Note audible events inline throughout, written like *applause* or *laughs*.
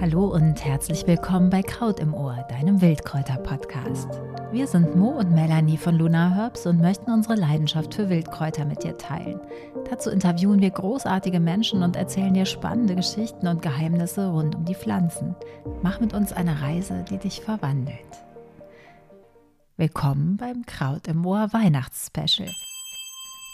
Hallo und herzlich willkommen bei Kraut im Ohr, deinem Wildkräuter-Podcast. Wir sind Mo und Melanie von Luna Herbs und möchten unsere Leidenschaft für Wildkräuter mit dir teilen. Dazu interviewen wir großartige Menschen und erzählen dir spannende Geschichten und Geheimnisse rund um die Pflanzen. Mach mit uns eine Reise, die dich verwandelt. Willkommen beim Kraut im Ohr Weihnachtsspecial.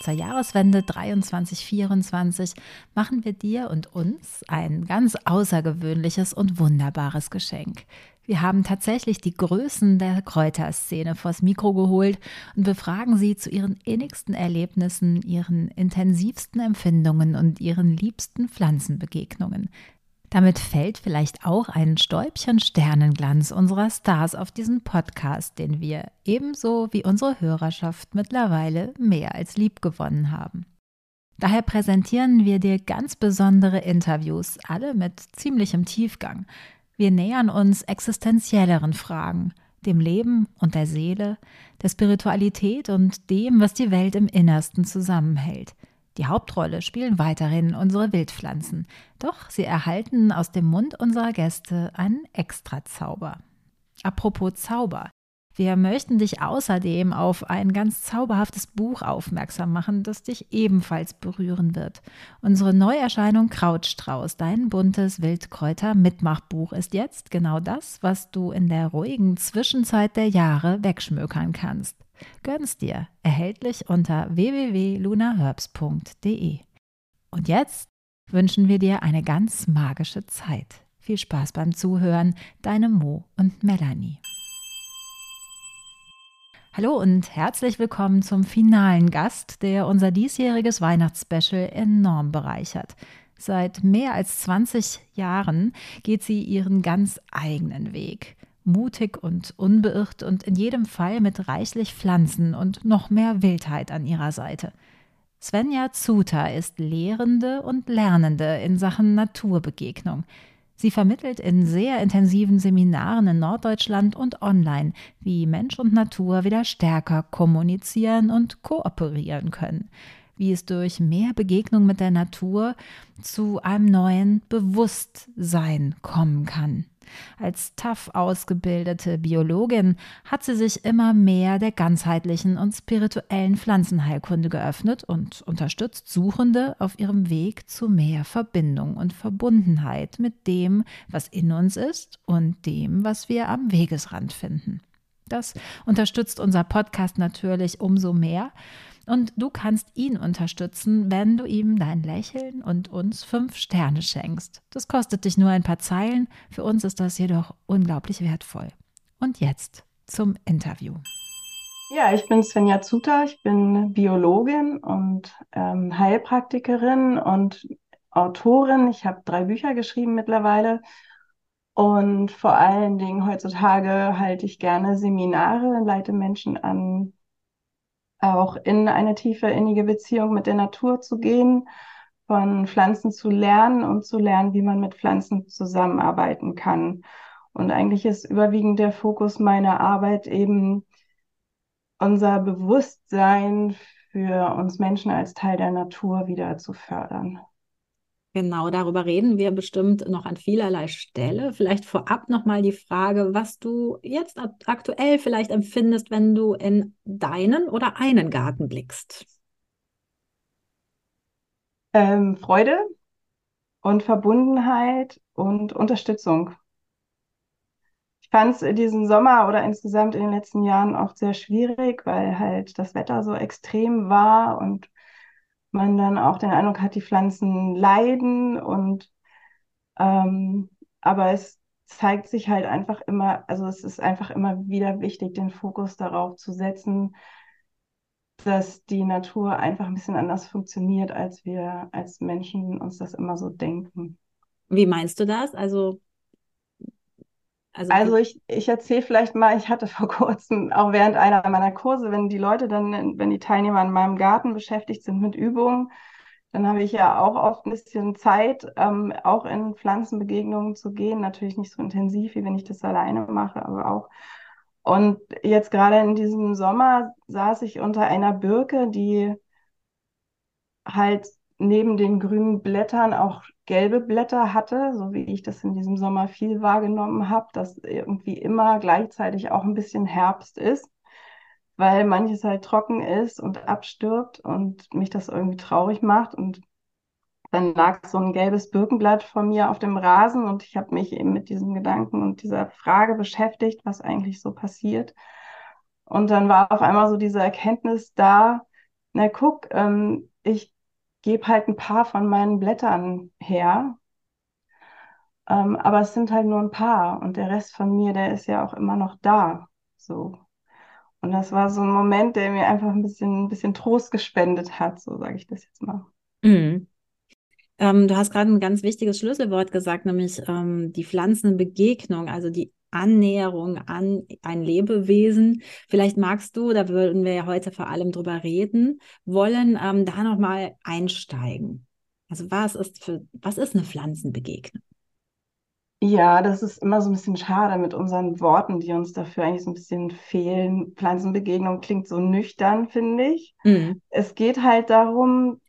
Zur Jahreswende 23-24 machen wir dir und uns ein ganz außergewöhnliches und wunderbares Geschenk. Wir haben tatsächlich die Größen der Kräuterszene vors Mikro geholt und befragen sie zu ihren innigsten Erlebnissen, ihren intensivsten Empfindungen und ihren liebsten Pflanzenbegegnungen. Damit fällt vielleicht auch ein Stäubchen Sternenglanz unserer Stars auf diesen Podcast, den wir ebenso wie unsere Hörerschaft mittlerweile mehr als lieb gewonnen haben. Daher präsentieren wir dir ganz besondere Interviews, alle mit ziemlichem Tiefgang. Wir nähern uns existenzielleren Fragen, dem Leben und der Seele, der Spiritualität und dem, was die Welt im Innersten zusammenhält – die Hauptrolle spielen weiterhin unsere Wildpflanzen, doch sie erhalten aus dem Mund unserer Gäste einen Extrazauber. Apropos Zauber. Wir möchten dich außerdem auf ein ganz zauberhaftes Buch aufmerksam machen, das dich ebenfalls berühren wird. Unsere Neuerscheinung Krautstrauß, dein buntes Wildkräuter-Mitmachbuch, ist jetzt genau das, was du in der ruhigen Zwischenzeit der Jahre wegschmökern kannst. Gönn's dir. Erhältlich unter www.lunaherbs.de. Und jetzt wünschen wir dir eine ganz magische Zeit. Viel Spaß beim Zuhören, deine Mo und Melanie. Hallo und herzlich willkommen zum finalen Gast, der unser diesjähriges Weihnachtsspecial enorm bereichert. Seit mehr als 20 Jahren geht sie ihren ganz eigenen Weg mutig und unbeirrt und in jedem Fall mit reichlich Pflanzen und noch mehr Wildheit an ihrer Seite. Svenja Zuter ist Lehrende und Lernende in Sachen Naturbegegnung. Sie vermittelt in sehr intensiven Seminaren in Norddeutschland und online, wie Mensch und Natur wieder stärker kommunizieren und kooperieren können, wie es durch mehr Begegnung mit der Natur zu einem neuen Bewusstsein kommen kann. Als tough ausgebildete Biologin hat sie sich immer mehr der ganzheitlichen und spirituellen Pflanzenheilkunde geöffnet und unterstützt Suchende auf ihrem Weg zu mehr Verbindung und Verbundenheit mit dem, was in uns ist und dem, was wir am Wegesrand finden. Das unterstützt unser Podcast natürlich umso mehr, und du kannst ihn unterstützen, wenn du ihm dein Lächeln und uns fünf Sterne schenkst. Das kostet dich nur ein paar Zeilen, für uns ist das jedoch unglaublich wertvoll. Und jetzt zum Interview. Ja, ich bin Svenja Zuter, ich bin Biologin und ähm, Heilpraktikerin und Autorin. Ich habe drei Bücher geschrieben mittlerweile. Und vor allen Dingen heutzutage halte ich gerne Seminare, leite Menschen an auch in eine tiefe innige Beziehung mit der Natur zu gehen, von Pflanzen zu lernen und zu lernen, wie man mit Pflanzen zusammenarbeiten kann. Und eigentlich ist überwiegend der Fokus meiner Arbeit eben unser Bewusstsein für uns Menschen als Teil der Natur wieder zu fördern. Genau, darüber reden wir bestimmt noch an vielerlei Stelle. Vielleicht vorab nochmal die Frage, was du jetzt aktuell vielleicht empfindest, wenn du in deinen oder einen Garten blickst. Ähm, Freude und Verbundenheit und Unterstützung. Ich fand es diesen Sommer oder insgesamt in den letzten Jahren oft sehr schwierig, weil halt das Wetter so extrem war und man dann auch den Eindruck hat, die Pflanzen leiden und ähm, aber es zeigt sich halt einfach immer, also es ist einfach immer wieder wichtig, den Fokus darauf zu setzen, dass die Natur einfach ein bisschen anders funktioniert, als wir als Menschen uns das immer so denken. Wie meinst du das? Also also, also ich, ich erzähle vielleicht mal, ich hatte *laughs* vor kurzem, auch während einer meiner Kurse, wenn die Leute dann, wenn die Teilnehmer in meinem Garten beschäftigt sind mit Übungen, dann habe ich ja auch oft ein bisschen Zeit, ähm, auch in Pflanzenbegegnungen zu gehen. Natürlich nicht so intensiv, wie wenn ich das alleine mache, aber auch. Und jetzt gerade in diesem Sommer saß ich unter einer Birke, die halt neben den grünen Blättern auch gelbe Blätter hatte, so wie ich das in diesem Sommer viel wahrgenommen habe, dass irgendwie immer gleichzeitig auch ein bisschen Herbst ist, weil manches halt trocken ist und abstirbt und mich das irgendwie traurig macht. Und dann lag so ein gelbes Birkenblatt von mir auf dem Rasen und ich habe mich eben mit diesem Gedanken und dieser Frage beschäftigt, was eigentlich so passiert. Und dann war auf einmal so diese Erkenntnis da, na guck, ähm, ich gebe halt ein paar von meinen Blättern her. Ähm, aber es sind halt nur ein paar und der Rest von mir, der ist ja auch immer noch da. So. Und das war so ein Moment, der mir einfach ein bisschen, ein bisschen Trost gespendet hat, so sage ich das jetzt mal. Mhm. Ähm, du hast gerade ein ganz wichtiges Schlüsselwort gesagt, nämlich ähm, die Pflanzenbegegnung, also die Annäherung an ein Lebewesen. Vielleicht magst du, da würden wir ja heute vor allem drüber reden, wollen ähm, da nochmal einsteigen. Also was ist für, was ist eine Pflanzenbegegnung? Ja, das ist immer so ein bisschen schade mit unseren Worten, die uns dafür eigentlich so ein bisschen fehlen. Pflanzenbegegnung klingt so nüchtern, finde ich. Mhm. Es geht halt darum,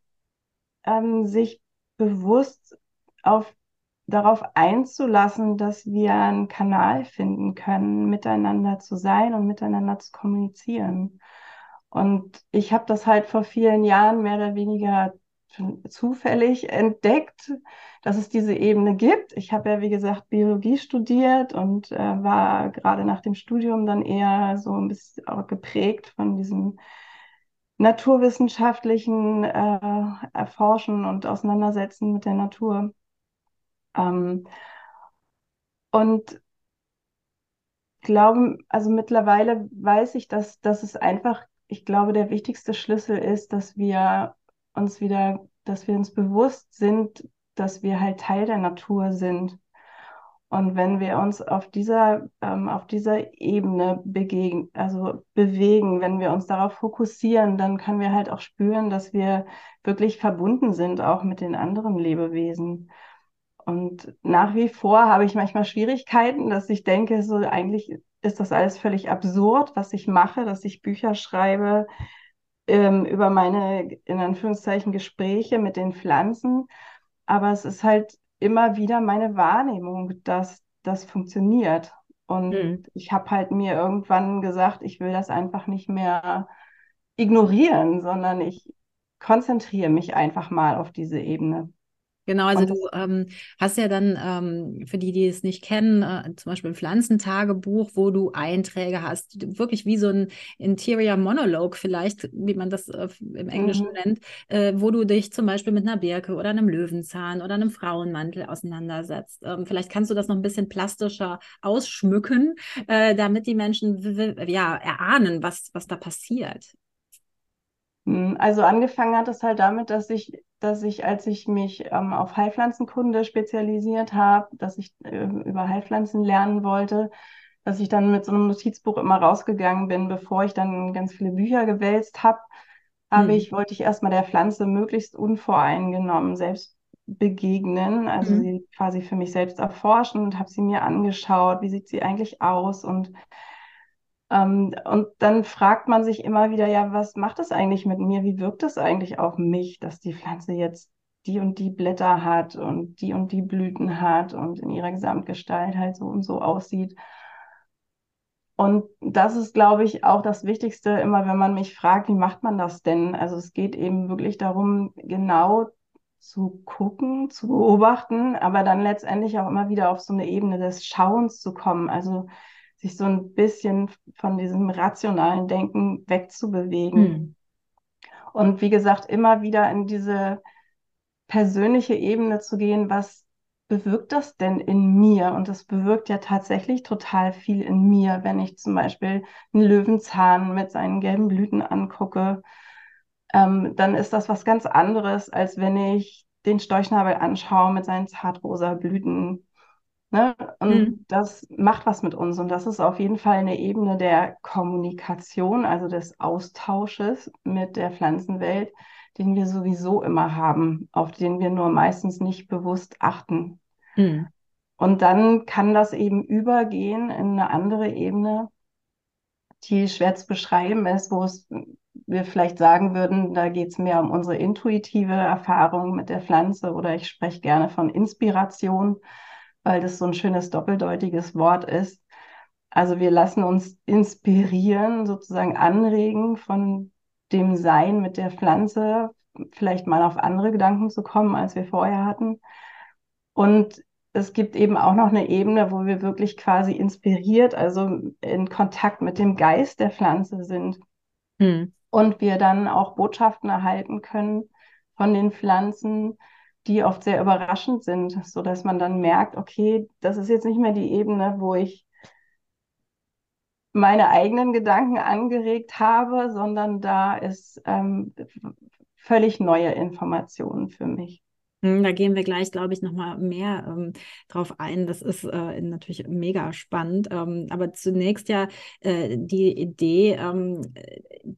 ähm, sich bewusst auf darauf einzulassen, dass wir einen Kanal finden können, miteinander zu sein und miteinander zu kommunizieren. Und ich habe das halt vor vielen Jahren mehr oder weniger zufällig entdeckt, dass es diese Ebene gibt. Ich habe ja, wie gesagt, Biologie studiert und äh, war gerade nach dem Studium dann eher so ein bisschen geprägt von diesem naturwissenschaftlichen äh, Erforschen und Auseinandersetzen mit der Natur. Ähm, und glauben, also mittlerweile weiß ich, dass, dass es einfach, ich glaube, der wichtigste Schlüssel ist, dass wir uns wieder, dass wir uns bewusst sind, dass wir halt Teil der Natur sind. Und wenn wir uns auf dieser, ähm, auf dieser Ebene begegnen, also bewegen, wenn wir uns darauf fokussieren, dann können wir halt auch spüren, dass wir wirklich verbunden sind, auch mit den anderen Lebewesen. Und nach wie vor habe ich manchmal Schwierigkeiten, dass ich denke, so eigentlich ist das alles völlig absurd, was ich mache, dass ich Bücher schreibe ähm, über meine, in Anführungszeichen, Gespräche mit den Pflanzen. Aber es ist halt immer wieder meine Wahrnehmung, dass das funktioniert. Und mhm. ich habe halt mir irgendwann gesagt, ich will das einfach nicht mehr ignorieren, sondern ich konzentriere mich einfach mal auf diese Ebene. Genau, also du ähm, hast ja dann, ähm, für die, die es nicht kennen, äh, zum Beispiel ein Pflanzentagebuch, wo du Einträge hast, wirklich wie so ein Interior Monologue vielleicht, wie man das äh, im Englischen mhm. nennt, äh, wo du dich zum Beispiel mit einer Birke oder einem Löwenzahn oder einem Frauenmantel auseinandersetzt. Ähm, vielleicht kannst du das noch ein bisschen plastischer ausschmücken, äh, damit die Menschen ja erahnen, was, was da passiert. Hm, also angefangen hat es halt damit, dass ich dass ich, als ich mich ähm, auf Heilpflanzenkunde spezialisiert habe, dass ich äh, über Heilpflanzen lernen wollte, dass ich dann mit so einem Notizbuch immer rausgegangen bin, bevor ich dann ganz viele Bücher gewälzt habe, habe hm. ich, wollte ich erstmal der Pflanze möglichst unvoreingenommen selbst begegnen, also hm. sie quasi für mich selbst erforschen und habe sie mir angeschaut, wie sieht sie eigentlich aus und ähm, und dann fragt man sich immer wieder, ja, was macht das eigentlich mit mir? Wie wirkt das eigentlich auf mich, dass die Pflanze jetzt die und die Blätter hat und die und die Blüten hat und in ihrer Gesamtgestalt halt so und so aussieht? Und das ist, glaube ich, auch das Wichtigste, immer wenn man mich fragt, wie macht man das denn? Also es geht eben wirklich darum, genau zu gucken, zu beobachten, aber dann letztendlich auch immer wieder auf so eine Ebene des Schauens zu kommen. Also sich so ein bisschen von diesem rationalen Denken wegzubewegen. Hm. Und wie gesagt, immer wieder in diese persönliche Ebene zu gehen, was bewirkt das denn in mir? Und das bewirkt ja tatsächlich total viel in mir, wenn ich zum Beispiel einen Löwenzahn mit seinen gelben Blüten angucke. Ähm, dann ist das was ganz anderes, als wenn ich den Storchnabel anschaue mit seinen zartrosa Blüten. Ne? Und mhm. das macht was mit uns. Und das ist auf jeden Fall eine Ebene der Kommunikation, also des Austausches mit der Pflanzenwelt, den wir sowieso immer haben, auf den wir nur meistens nicht bewusst achten. Mhm. Und dann kann das eben übergehen in eine andere Ebene, die schwer zu beschreiben ist, wo es wir vielleicht sagen würden, da geht es mehr um unsere intuitive Erfahrung mit der Pflanze oder ich spreche gerne von Inspiration, weil das so ein schönes doppeldeutiges Wort ist. Also wir lassen uns inspirieren, sozusagen anregen von dem Sein mit der Pflanze, vielleicht mal auf andere Gedanken zu kommen, als wir vorher hatten. Und es gibt eben auch noch eine Ebene, wo wir wirklich quasi inspiriert, also in Kontakt mit dem Geist der Pflanze sind. Hm. Und wir dann auch Botschaften erhalten können von den Pflanzen, die oft sehr überraschend sind, so dass man dann merkt, okay, das ist jetzt nicht mehr die Ebene, wo ich meine eigenen Gedanken angeregt habe, sondern da ist ähm, völlig neue Informationen für mich. Hm, da gehen wir gleich, glaube ich, nochmal mehr ähm, drauf ein. Das ist äh, natürlich mega spannend. Ähm, aber zunächst ja äh, die Idee, ähm,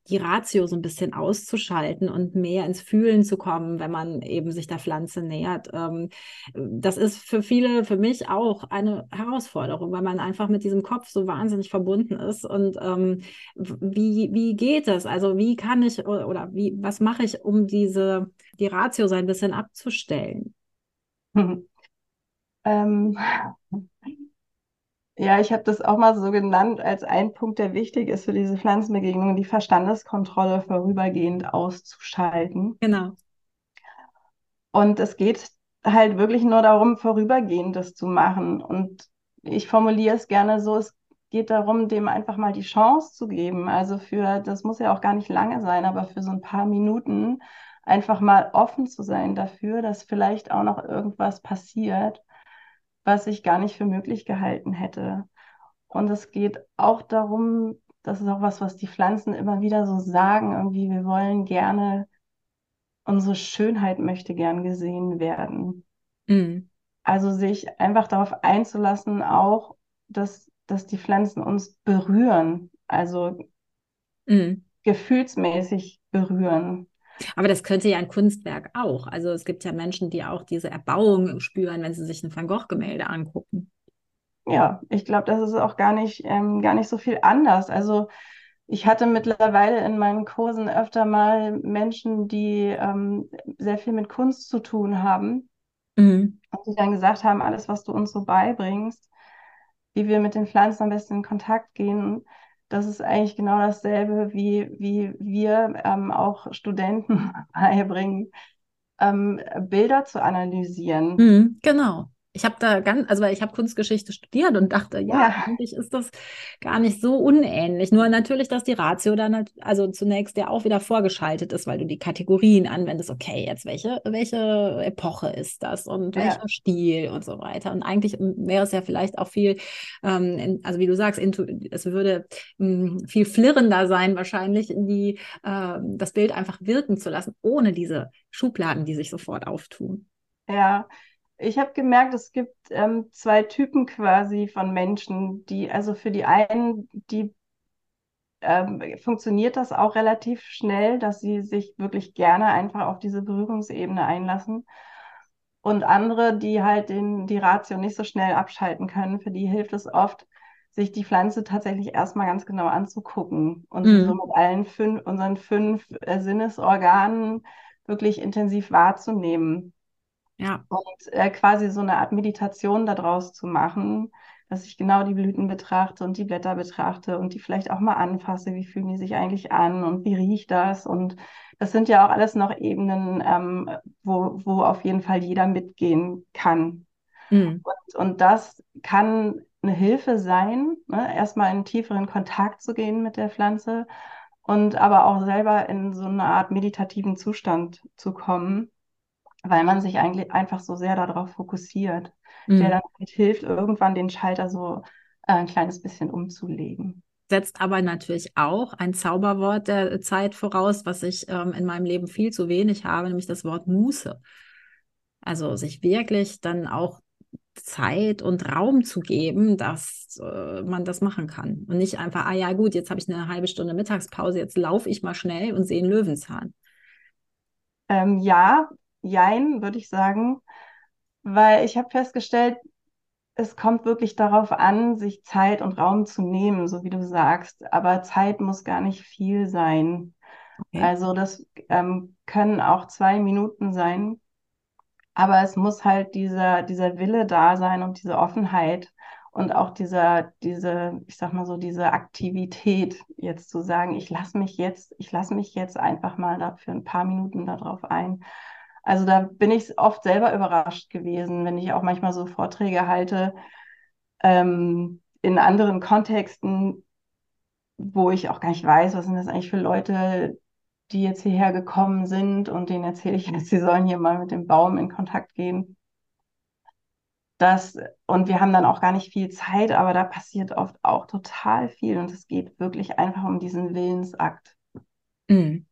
die Ratio so ein bisschen auszuschalten und mehr ins Fühlen zu kommen, wenn man eben sich der Pflanze nähert. Ähm, das ist für viele, für mich auch eine Herausforderung, weil man einfach mit diesem Kopf so wahnsinnig verbunden ist. Und ähm, wie, wie geht es? Also wie kann ich oder, oder wie, was mache ich, um diese die Ratio so ein bisschen abzustellen? *laughs* Ähm, ja, ich habe das auch mal so genannt als ein Punkt, der wichtig ist für diese Pflanzenbegegnungen, die Verstandeskontrolle vorübergehend auszuschalten. Genau. Und es geht halt wirklich nur darum, vorübergehend das zu machen. Und ich formuliere es gerne so, es geht darum, dem einfach mal die Chance zu geben. Also für, das muss ja auch gar nicht lange sein, aber für so ein paar Minuten einfach mal offen zu sein dafür, dass vielleicht auch noch irgendwas passiert, was ich gar nicht für möglich gehalten hätte. Und es geht auch darum, das ist auch was, was die Pflanzen immer wieder so sagen, irgendwie, wir wollen gerne, unsere Schönheit möchte gern gesehen werden. Mhm. Also sich einfach darauf einzulassen, auch, dass, dass die Pflanzen uns berühren, also mhm. gefühlsmäßig berühren. Aber das könnte ja ein Kunstwerk auch. Also es gibt ja Menschen, die auch diese Erbauung spüren, wenn sie sich ein Van Gogh-Gemälde angucken. Ja, ich glaube, das ist auch gar nicht, ähm, gar nicht so viel anders. Also ich hatte mittlerweile in meinen Kursen öfter mal Menschen, die ähm, sehr viel mit Kunst zu tun haben. Mhm. Und die dann gesagt haben, alles, was du uns so beibringst, wie wir mit den Pflanzen am besten in Kontakt gehen, das ist eigentlich genau dasselbe, wie, wie wir ähm, auch Studenten *laughs* beibringen, ähm, Bilder zu analysieren. Mhm, genau ich habe da ganz, also ich habe Kunstgeschichte studiert und dachte, ja, ja, eigentlich ist das gar nicht so unähnlich. Nur natürlich, dass die Ratio dann also zunächst ja auch wieder vorgeschaltet ist, weil du die Kategorien anwendest. Okay, jetzt welche, welche Epoche ist das und ja. welcher Stil und so weiter. Und eigentlich wäre es ja vielleicht auch viel, ähm, in, also wie du sagst, intu, es würde mh, hm, viel flirrender sein, wahrscheinlich die, äh, das Bild einfach wirken zu lassen, ohne diese Schubladen, die sich sofort auftun. Ja, ich habe gemerkt, es gibt ähm, zwei Typen quasi von Menschen, die, also für die einen, die ähm, funktioniert das auch relativ schnell, dass sie sich wirklich gerne einfach auf diese Berührungsebene einlassen. Und andere, die halt den, die Ratio nicht so schnell abschalten können, für die hilft es oft, sich die Pflanze tatsächlich erstmal ganz genau anzugucken und mhm. so mit allen fünf, unseren fünf äh, Sinnesorganen wirklich intensiv wahrzunehmen. Ja. Und äh, quasi so eine Art Meditation daraus zu machen, dass ich genau die Blüten betrachte und die Blätter betrachte und die vielleicht auch mal anfasse, wie fühlen die sich eigentlich an und wie riecht das? Und das sind ja auch alles noch Ebenen, ähm, wo, wo auf jeden Fall jeder mitgehen kann. Mhm. Und, und das kann eine Hilfe sein, ne? erstmal in tieferen Kontakt zu gehen mit der Pflanze und aber auch selber in so eine Art meditativen Zustand zu kommen weil man sich eigentlich einfach so sehr darauf fokussiert, mhm. der dann halt hilft, irgendwann den Schalter so äh, ein kleines bisschen umzulegen. Setzt aber natürlich auch ein Zauberwort der Zeit voraus, was ich ähm, in meinem Leben viel zu wenig habe, nämlich das Wort Muße. Also sich wirklich dann auch Zeit und Raum zu geben, dass äh, man das machen kann. Und nicht einfach, ah ja, gut, jetzt habe ich eine halbe Stunde Mittagspause, jetzt laufe ich mal schnell und sehe einen Löwenzahn. Ähm, ja, Jein, würde ich sagen, weil ich habe festgestellt, es kommt wirklich darauf an, sich Zeit und Raum zu nehmen, so wie du sagst. Aber Zeit muss gar nicht viel sein. Okay. Also das ähm, können auch zwei Minuten sein, aber es muss halt dieser, dieser Wille da sein und diese Offenheit und auch dieser, diese, ich sag mal so, diese Aktivität, jetzt zu sagen, ich lasse mich jetzt, ich lasse mich jetzt einfach mal da für ein paar Minuten darauf ein. Also da bin ich oft selber überrascht gewesen, wenn ich auch manchmal so Vorträge halte ähm, in anderen Kontexten, wo ich auch gar nicht weiß, was sind das eigentlich für Leute, die jetzt hierher gekommen sind und denen erzähle ich jetzt, sie sollen hier mal mit dem Baum in Kontakt gehen. Das, und wir haben dann auch gar nicht viel Zeit, aber da passiert oft auch total viel und es geht wirklich einfach um diesen Willensakt. Mhm.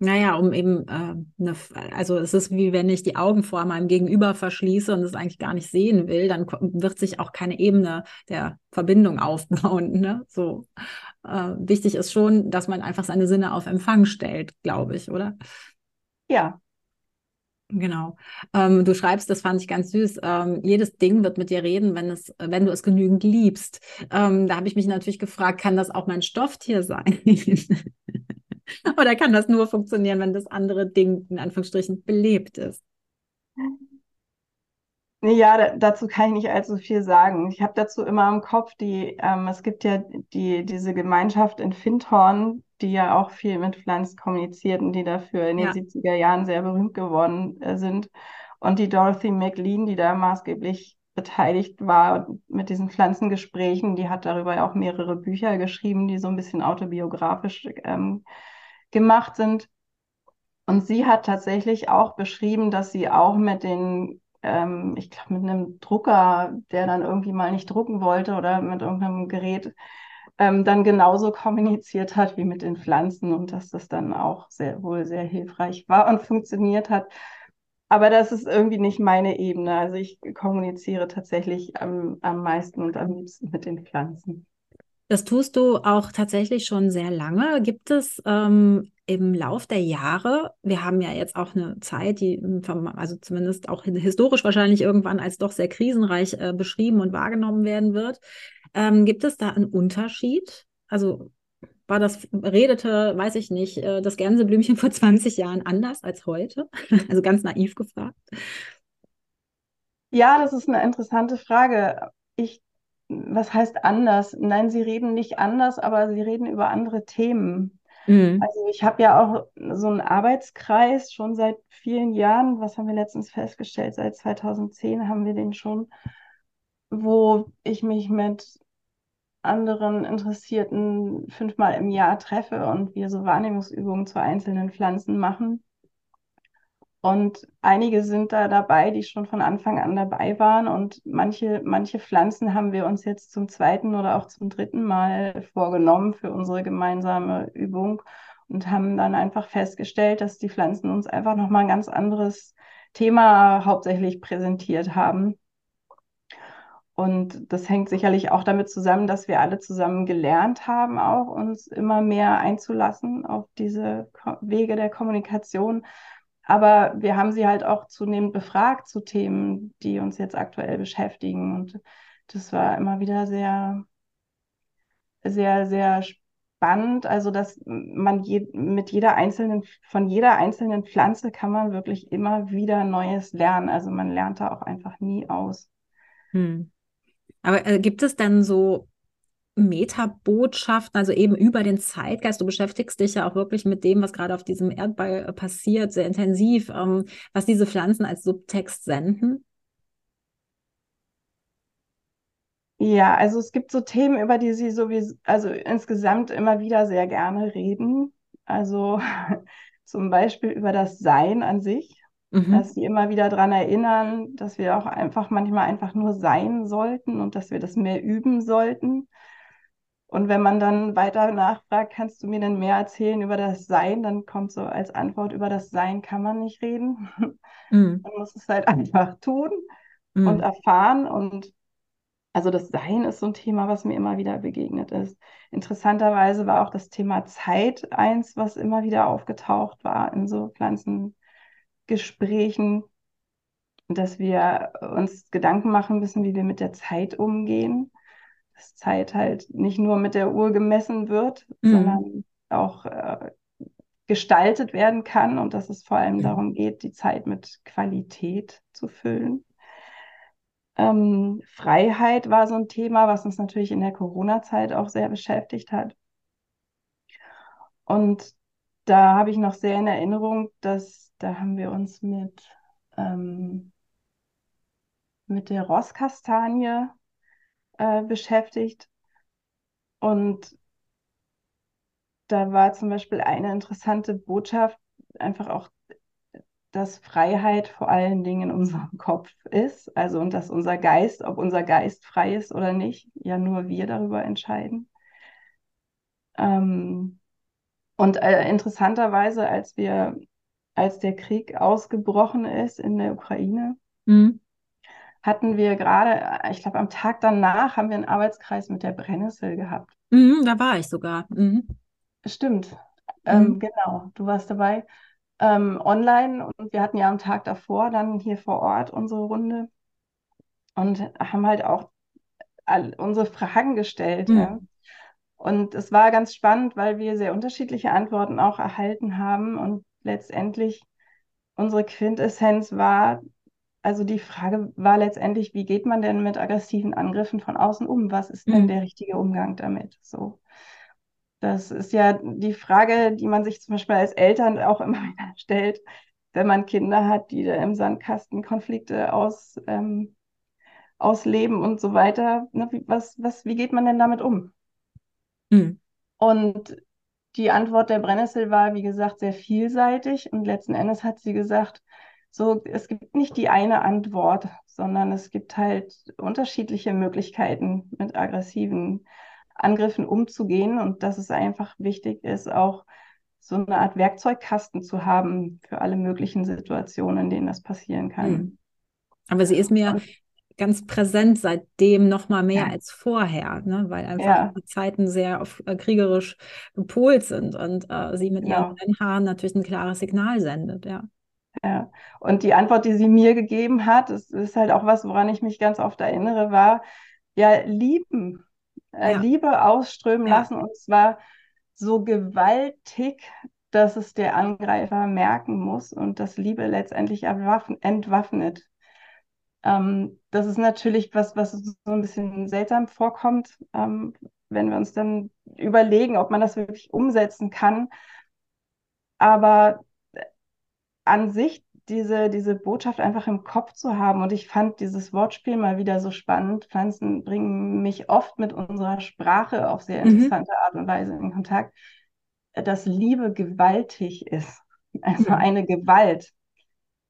Naja, um eben, äh, eine, also es ist wie wenn ich die Augen vor meinem Gegenüber verschließe und es eigentlich gar nicht sehen will, dann wird sich auch keine Ebene der Verbindung aufbauen. Ne? So äh, wichtig ist schon, dass man einfach seine Sinne auf Empfang stellt, glaube ich, oder? Ja. Genau. Ähm, du schreibst, das fand ich ganz süß. Ähm, jedes Ding wird mit dir reden, wenn es, wenn du es genügend liebst. Ähm, da habe ich mich natürlich gefragt, kann das auch mein Stofftier sein? *laughs* *laughs* Oder kann das nur funktionieren, wenn das andere Ding in Anführungsstrichen belebt ist? Ja, dazu kann ich nicht allzu viel sagen. Ich habe dazu immer im Kopf, die, ähm, es gibt ja die, diese Gemeinschaft in Findhorn, die ja auch viel mit Pflanzen kommuniziert und die dafür in den ja. 70er Jahren sehr berühmt geworden äh, sind. Und die Dorothy McLean, die da maßgeblich beteiligt war mit diesen Pflanzengesprächen, die hat darüber ja auch mehrere Bücher geschrieben, die so ein bisschen autobiografisch ähm, gemacht sind. Und sie hat tatsächlich auch beschrieben, dass sie auch mit den, ähm, ich glaube, mit einem Drucker, der dann irgendwie mal nicht drucken wollte oder mit irgendeinem Gerät, ähm, dann genauso kommuniziert hat wie mit den Pflanzen und dass das dann auch sehr wohl sehr hilfreich war und funktioniert hat. Aber das ist irgendwie nicht meine Ebene. Also ich kommuniziere tatsächlich am, am meisten und am liebsten mit den Pflanzen. Das tust du auch tatsächlich schon sehr lange. Gibt es ähm, im Lauf der Jahre, wir haben ja jetzt auch eine Zeit, die also zumindest auch historisch wahrscheinlich irgendwann als doch sehr krisenreich äh, beschrieben und wahrgenommen werden wird, ähm, gibt es da einen Unterschied? Also war das, redete, weiß ich nicht, äh, das Gänseblümchen *laughs* vor 20 Jahren anders als heute? *laughs* also ganz naiv gefragt. Ja, das ist eine interessante Frage. Ich was heißt anders? Nein, sie reden nicht anders, aber sie reden über andere Themen. Mhm. Also ich habe ja auch so einen Arbeitskreis schon seit vielen Jahren. Was haben wir letztens festgestellt? Seit 2010 haben wir den schon, wo ich mich mit anderen Interessierten fünfmal im Jahr treffe und wir so Wahrnehmungsübungen zu einzelnen Pflanzen machen. Und einige sind da dabei, die schon von Anfang an dabei waren. Und manche, manche Pflanzen haben wir uns jetzt zum zweiten oder auch zum dritten Mal vorgenommen für unsere gemeinsame Übung und haben dann einfach festgestellt, dass die Pflanzen uns einfach nochmal ein ganz anderes Thema hauptsächlich präsentiert haben. Und das hängt sicherlich auch damit zusammen, dass wir alle zusammen gelernt haben, auch uns immer mehr einzulassen auf diese Wege der Kommunikation aber wir haben sie halt auch zunehmend befragt zu Themen, die uns jetzt aktuell beschäftigen. Und das war immer wieder sehr, sehr, sehr spannend. Also, dass man je, mit jeder einzelnen, von jeder einzelnen Pflanze kann man wirklich immer wieder Neues lernen. Also man lernt da auch einfach nie aus. Hm. Aber äh, gibt es dann so Metabotschaften, also eben über den Zeitgeist. Du beschäftigst dich ja auch wirklich mit dem, was gerade auf diesem Erdball äh, passiert, sehr intensiv, ähm, was diese Pflanzen als Subtext senden. Ja, also es gibt so Themen, über die sie sowieso, also insgesamt immer wieder sehr gerne reden. Also *laughs* zum Beispiel über das Sein an sich, mhm. dass sie immer wieder daran erinnern, dass wir auch einfach manchmal einfach nur sein sollten und dass wir das mehr üben sollten. Und wenn man dann weiter nachfragt, kannst du mir denn mehr erzählen über das Sein, dann kommt so als Antwort, über das Sein kann man nicht reden. Mm. Man muss es halt einfach tun mm. und erfahren. Und also das Sein ist so ein Thema, was mir immer wieder begegnet ist. Interessanterweise war auch das Thema Zeit eins, was immer wieder aufgetaucht war in so Pflanzengesprächen, dass wir uns Gedanken machen müssen, wie wir mit der Zeit umgehen dass Zeit halt nicht nur mit der Uhr gemessen wird, mhm. sondern auch äh, gestaltet werden kann und dass es vor allem darum geht, die Zeit mit Qualität zu füllen. Ähm, Freiheit war so ein Thema, was uns natürlich in der Corona-Zeit auch sehr beschäftigt hat. Und da habe ich noch sehr in Erinnerung, dass da haben wir uns mit, ähm, mit der Rosskastanie äh, beschäftigt. Und da war zum Beispiel eine interessante Botschaft, einfach auch, dass Freiheit vor allen Dingen in unserem *laughs* Kopf ist. Also und dass unser Geist, ob unser Geist frei ist oder nicht, ja nur wir darüber entscheiden. Ähm, und äh, interessanterweise, als wir, als der Krieg ausgebrochen ist in der Ukraine, mhm. Hatten wir gerade, ich glaube, am Tag danach haben wir einen Arbeitskreis mit der Brennnessel gehabt. Mhm, da war ich sogar. Mhm. Stimmt. Ähm, mhm. genau, du warst dabei. Ähm, online und wir hatten ja am Tag davor dann hier vor Ort unsere Runde und haben halt auch all unsere Fragen gestellt. Mhm. Ja. Und es war ganz spannend, weil wir sehr unterschiedliche Antworten auch erhalten haben und letztendlich unsere Quintessenz war, also die Frage war letztendlich, wie geht man denn mit aggressiven Angriffen von außen um? Was ist denn mhm. der richtige Umgang damit? So. Das ist ja die Frage, die man sich zum Beispiel als Eltern auch immer *laughs* wieder stellt, wenn man Kinder hat, die da im Sandkasten Konflikte aus, ähm, ausleben und so weiter. Ne, wie, was, was, wie geht man denn damit um? Mhm. Und die Antwort der Brennnessel war, wie gesagt, sehr vielseitig. Und letzten Endes hat sie gesagt, so, es gibt nicht die eine Antwort, sondern es gibt halt unterschiedliche Möglichkeiten mit aggressiven Angriffen umzugehen und dass es einfach wichtig ist, auch so eine Art Werkzeugkasten zu haben für alle möglichen Situationen, in denen das passieren kann. Mhm. Aber sie ist mir ganz präsent seitdem noch mal mehr ja. als vorher, ne? weil einfach ja. die Zeiten sehr auf, äh, kriegerisch gepolt sind und äh, sie mit ja. ihren Haaren natürlich ein klares Signal sendet, ja. Ja, und die Antwort, die sie mir gegeben hat, ist, ist halt auch was, woran ich mich ganz oft erinnere, war, ja, lieben äh, ja. Liebe ausströmen ja. lassen und zwar so gewaltig, dass es der Angreifer merken muss und dass Liebe letztendlich entwaffnet. Ähm, das ist natürlich was, was so ein bisschen seltsam vorkommt, ähm, wenn wir uns dann überlegen, ob man das wirklich umsetzen kann. Aber an sich diese, diese Botschaft einfach im Kopf zu haben. Und ich fand dieses Wortspiel mal wieder so spannend. Pflanzen bringen mich oft mit unserer Sprache auf sehr mhm. interessante mhm. Art und Weise in Kontakt, dass Liebe gewaltig ist. Also mhm. eine Gewalt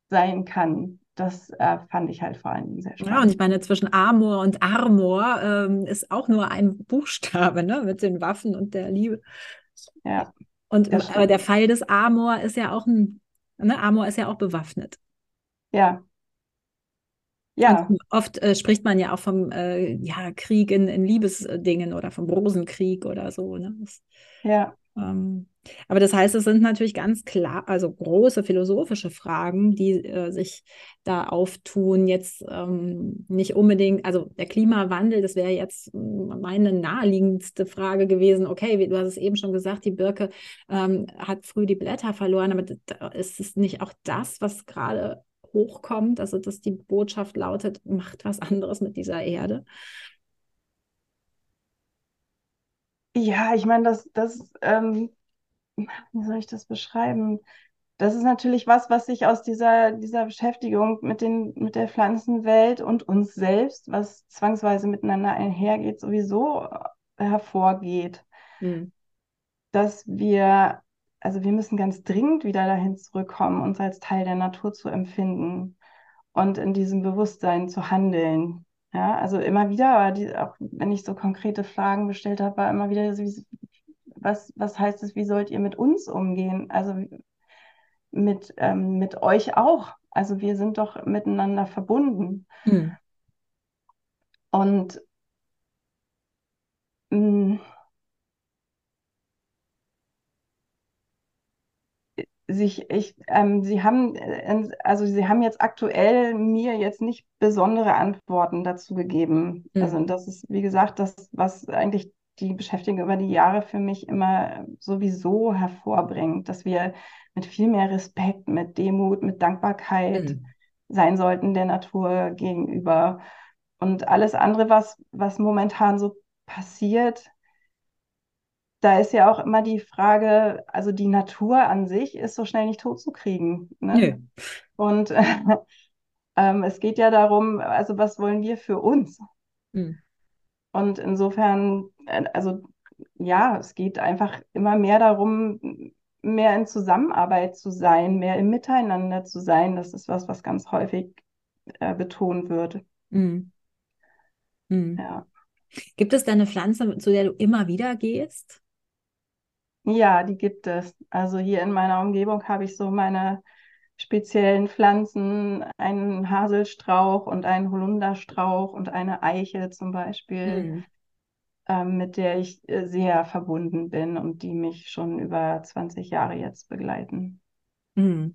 sein kann. Das äh, fand ich halt vor allen Dingen sehr spannend. Ja, und ich meine, zwischen Amor und Armor ähm, ist auch nur ein Buchstabe, ne, mit den Waffen und der Liebe. Ja. Und äh, der Fall des Amor ist ja auch ein Ne? Amor ist ja auch bewaffnet. Ja. Ja. Und oft äh, spricht man ja auch vom äh, ja, Krieg in, in Liebesdingen oder vom Rosenkrieg oder so. Ne? Das, ja. Ähm, aber das heißt, es sind natürlich ganz klar, also große philosophische Fragen, die äh, sich da auftun. Jetzt ähm, nicht unbedingt, also der Klimawandel, das wäre jetzt meine naheliegendste Frage gewesen. Okay, du hast es eben schon gesagt, die Birke ähm, hat früh die Blätter verloren, aber ist es nicht auch das, was gerade hochkommt? Also, dass die Botschaft lautet, macht was anderes mit dieser Erde? Ja, ich meine, das, das, ähm, wie soll ich das beschreiben? Das ist natürlich was, was sich aus dieser, dieser Beschäftigung mit den, mit der Pflanzenwelt und uns selbst, was zwangsweise miteinander einhergeht, sowieso äh, hervorgeht. Hm. Dass wir, also wir müssen ganz dringend wieder dahin zurückkommen, uns als Teil der Natur zu empfinden und in diesem Bewusstsein zu handeln. Ja, also immer wieder, aber die, auch wenn ich so konkrete Fragen gestellt habe, war immer wieder, was, was heißt es, wie sollt ihr mit uns umgehen? Also mit, ähm, mit euch auch. Also wir sind doch miteinander verbunden. Hm. Und mh, sich, ich, ähm, sie haben, äh, also sie haben jetzt aktuell mir jetzt nicht besondere Antworten dazu gegeben. Mhm. Also das ist, wie gesagt, das, was eigentlich die Beschäftigung über die Jahre für mich immer sowieso hervorbringt, dass wir mit viel mehr Respekt, mit Demut, mit Dankbarkeit mhm. sein sollten der Natur gegenüber. Und alles andere, was, was momentan so passiert, da ist ja auch immer die Frage, also die Natur an sich ist so schnell nicht totzukriegen. Ne? Nee. Und äh, *laughs* ähm, es geht ja darum, also was wollen wir für uns? Mhm. Und insofern, äh, also ja, es geht einfach immer mehr darum, mehr in Zusammenarbeit zu sein, mehr im Miteinander zu sein. Das ist was, was ganz häufig äh, betont wird. Mhm. Mhm. Ja. Gibt es denn eine Pflanze, zu der du immer wieder gehst? Ja, die gibt es. Also hier in meiner Umgebung habe ich so meine speziellen Pflanzen, einen Haselstrauch und einen Holunderstrauch und eine Eiche zum Beispiel, mhm. ähm, mit der ich äh, sehr verbunden bin und die mich schon über 20 Jahre jetzt begleiten. Mhm.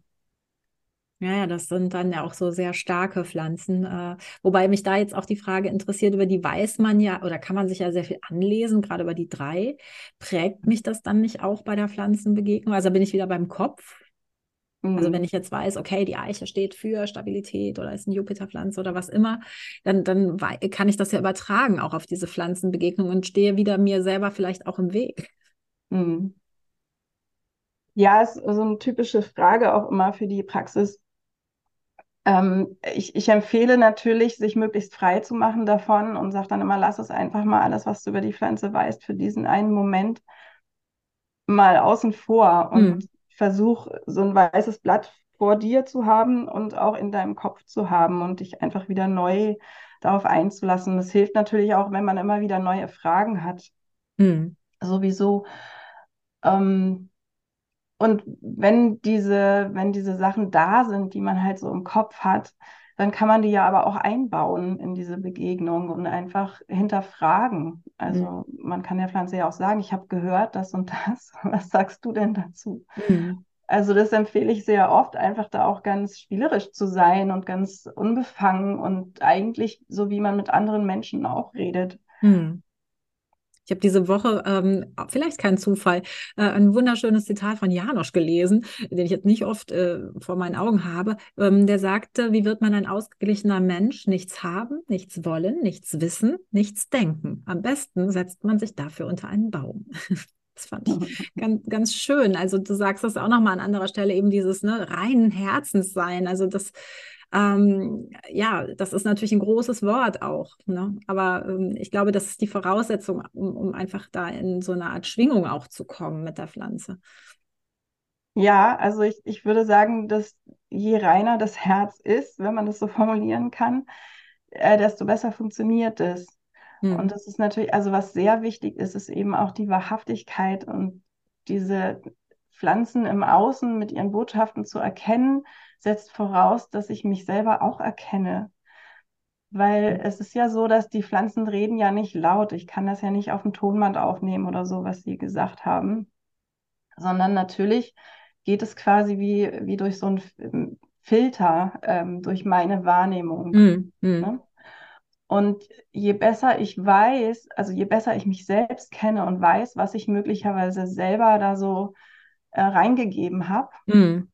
Ja, ja, das sind dann ja auch so sehr starke Pflanzen. Äh, wobei mich da jetzt auch die Frage interessiert, über die weiß man ja oder kann man sich ja sehr viel anlesen, gerade über die drei. Prägt mich das dann nicht auch bei der Pflanzenbegegnung? Also bin ich wieder beim Kopf. Mhm. Also wenn ich jetzt weiß, okay, die Eiche steht für Stabilität oder ist eine Jupiterpflanze oder was immer, dann, dann kann ich das ja übertragen auch auf diese Pflanzenbegegnung und stehe wieder mir selber vielleicht auch im Weg. Mhm. Ja, ist so eine typische Frage auch immer für die Praxis ähm, ich, ich, empfehle natürlich, sich möglichst frei zu machen davon und sage dann immer, lass es einfach mal alles, was du über die Pflanze weißt, für diesen einen Moment mal außen vor und mhm. versuch so ein weißes Blatt vor dir zu haben und auch in deinem Kopf zu haben und dich einfach wieder neu darauf einzulassen. Das hilft natürlich auch, wenn man immer wieder neue Fragen hat. Mhm. Sowieso. Ähm, und wenn diese, wenn diese Sachen da sind, die man halt so im Kopf hat, dann kann man die ja aber auch einbauen in diese Begegnung und einfach hinterfragen. Also mhm. man kann der Pflanze ja auch sagen, ich habe gehört das und das. *laughs* Was sagst du denn dazu? Mhm. Also das empfehle ich sehr oft, einfach da auch ganz spielerisch zu sein und ganz unbefangen und eigentlich so, wie man mit anderen Menschen auch redet. Mhm. Ich habe diese Woche, ähm, vielleicht kein Zufall, äh, ein wunderschönes Zitat von Janosch gelesen, den ich jetzt nicht oft äh, vor meinen Augen habe. Ähm, der sagte, wie wird man ein ausgeglichener Mensch? Nichts haben, nichts wollen, nichts wissen, nichts denken. Am besten setzt man sich dafür unter einen Baum. *laughs* Das fand ich *laughs* ganz, ganz schön. Also du sagst das auch nochmal an anderer Stelle, eben dieses ne, reinen Herzens sein. Also das ähm, ja, das ist natürlich ein großes Wort auch. Ne? Aber ähm, ich glaube, das ist die Voraussetzung, um, um einfach da in so eine Art Schwingung auch zu kommen mit der Pflanze. Ja, also ich, ich würde sagen, dass je reiner das Herz ist, wenn man das so formulieren kann, äh, desto besser funktioniert es. Hm. Und das ist natürlich, also was sehr wichtig ist, ist eben auch die Wahrhaftigkeit und diese Pflanzen im Außen mit ihren Botschaften zu erkennen, setzt voraus, dass ich mich selber auch erkenne. Weil mhm. es ist ja so, dass die Pflanzen reden ja nicht laut. Ich kann das ja nicht auf dem Tonband aufnehmen oder so, was sie gesagt haben. Sondern natürlich geht es quasi wie, wie durch so einen Filter, ähm, durch meine Wahrnehmung. Mm, mm. Ne? Und je besser ich weiß, also je besser ich mich selbst kenne und weiß, was ich möglicherweise selber da so äh, reingegeben habe, mm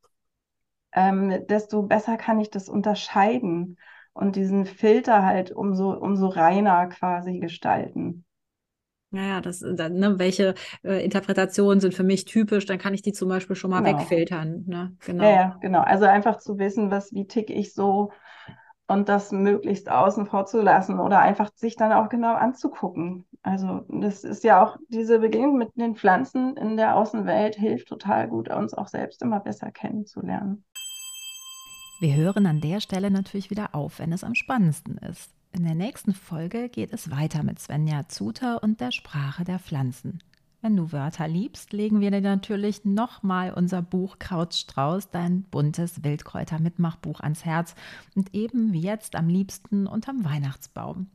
ähm, desto besser kann ich das unterscheiden und diesen Filter halt umso, umso reiner quasi gestalten. Naja, das, ne, welche äh, Interpretationen sind für mich typisch, dann kann ich die zum Beispiel schon mal genau. wegfiltern. Ne? Genau. Ja, ja, genau. Also einfach zu wissen, was, wie tick ich so und das möglichst außen vor zu lassen oder einfach sich dann auch genau anzugucken. Also das ist ja auch diese Begegnung mit den Pflanzen in der Außenwelt hilft total gut, uns auch selbst immer besser kennenzulernen. Wir hören an der Stelle natürlich wieder auf, wenn es am spannendsten ist. In der nächsten Folge geht es weiter mit Svenja Zuter und der Sprache der Pflanzen. Wenn du Wörter liebst, legen wir dir natürlich nochmal unser Buch Krautstrauß, dein buntes Wildkräuter-Mitmachbuch ans Herz und eben wie jetzt am liebsten unterm Weihnachtsbaum.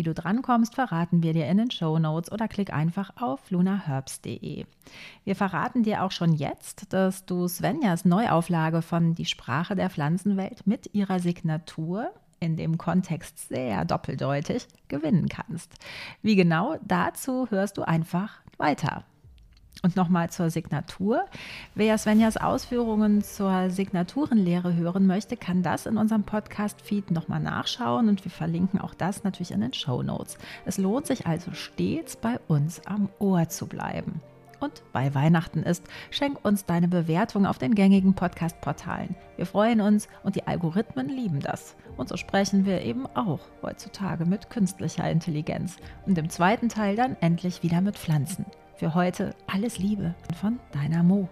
Wie du drankommst, verraten wir dir in den Show Notes oder klick einfach auf lunaherbs.de. Wir verraten dir auch schon jetzt, dass du Svenjas Neuauflage von Die Sprache der Pflanzenwelt mit ihrer Signatur in dem Kontext sehr doppeldeutig, gewinnen kannst. Wie genau, dazu hörst du einfach weiter. Und nochmal zur Signatur. Wer Svenjas Ausführungen zur Signaturenlehre hören möchte, kann das in unserem Podcast-Feed nochmal nachschauen und wir verlinken auch das natürlich in den Show Notes. Es lohnt sich also stets bei uns am Ohr zu bleiben. Und weil Weihnachten ist, schenk uns deine Bewertung auf den gängigen Podcast-Portalen. Wir freuen uns und die Algorithmen lieben das. Und so sprechen wir eben auch heutzutage mit künstlicher Intelligenz. Und im zweiten Teil dann endlich wieder mit Pflanzen. Für heute alles Liebe von deiner Mo.